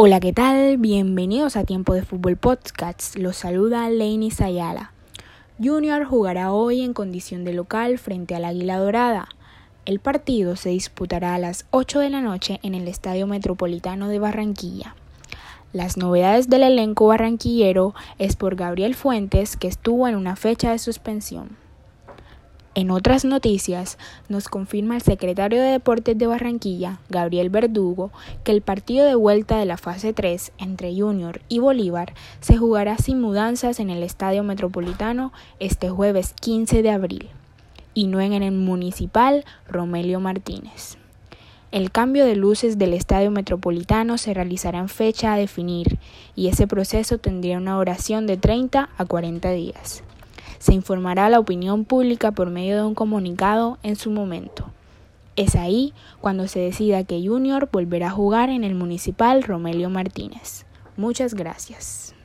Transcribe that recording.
Hola, ¿qué tal? Bienvenidos a Tiempo de Fútbol Podcast. Los saluda Lainey Sayala. Junior jugará hoy en condición de local frente al Águila Dorada. El partido se disputará a las 8 de la noche en el Estadio Metropolitano de Barranquilla. Las novedades del elenco barranquillero es por Gabriel Fuentes, que estuvo en una fecha de suspensión. En otras noticias, nos confirma el secretario de Deportes de Barranquilla, Gabriel Verdugo, que el partido de vuelta de la fase 3 entre Junior y Bolívar se jugará sin mudanzas en el Estadio Metropolitano este jueves 15 de abril y no en el municipal Romelio Martínez. El cambio de luces del Estadio Metropolitano se realizará en fecha a definir y ese proceso tendría una duración de 30 a 40 días se informará a la opinión pública por medio de un comunicado en su momento. Es ahí cuando se decida que Junior volverá a jugar en el municipal Romelio Martínez. Muchas gracias.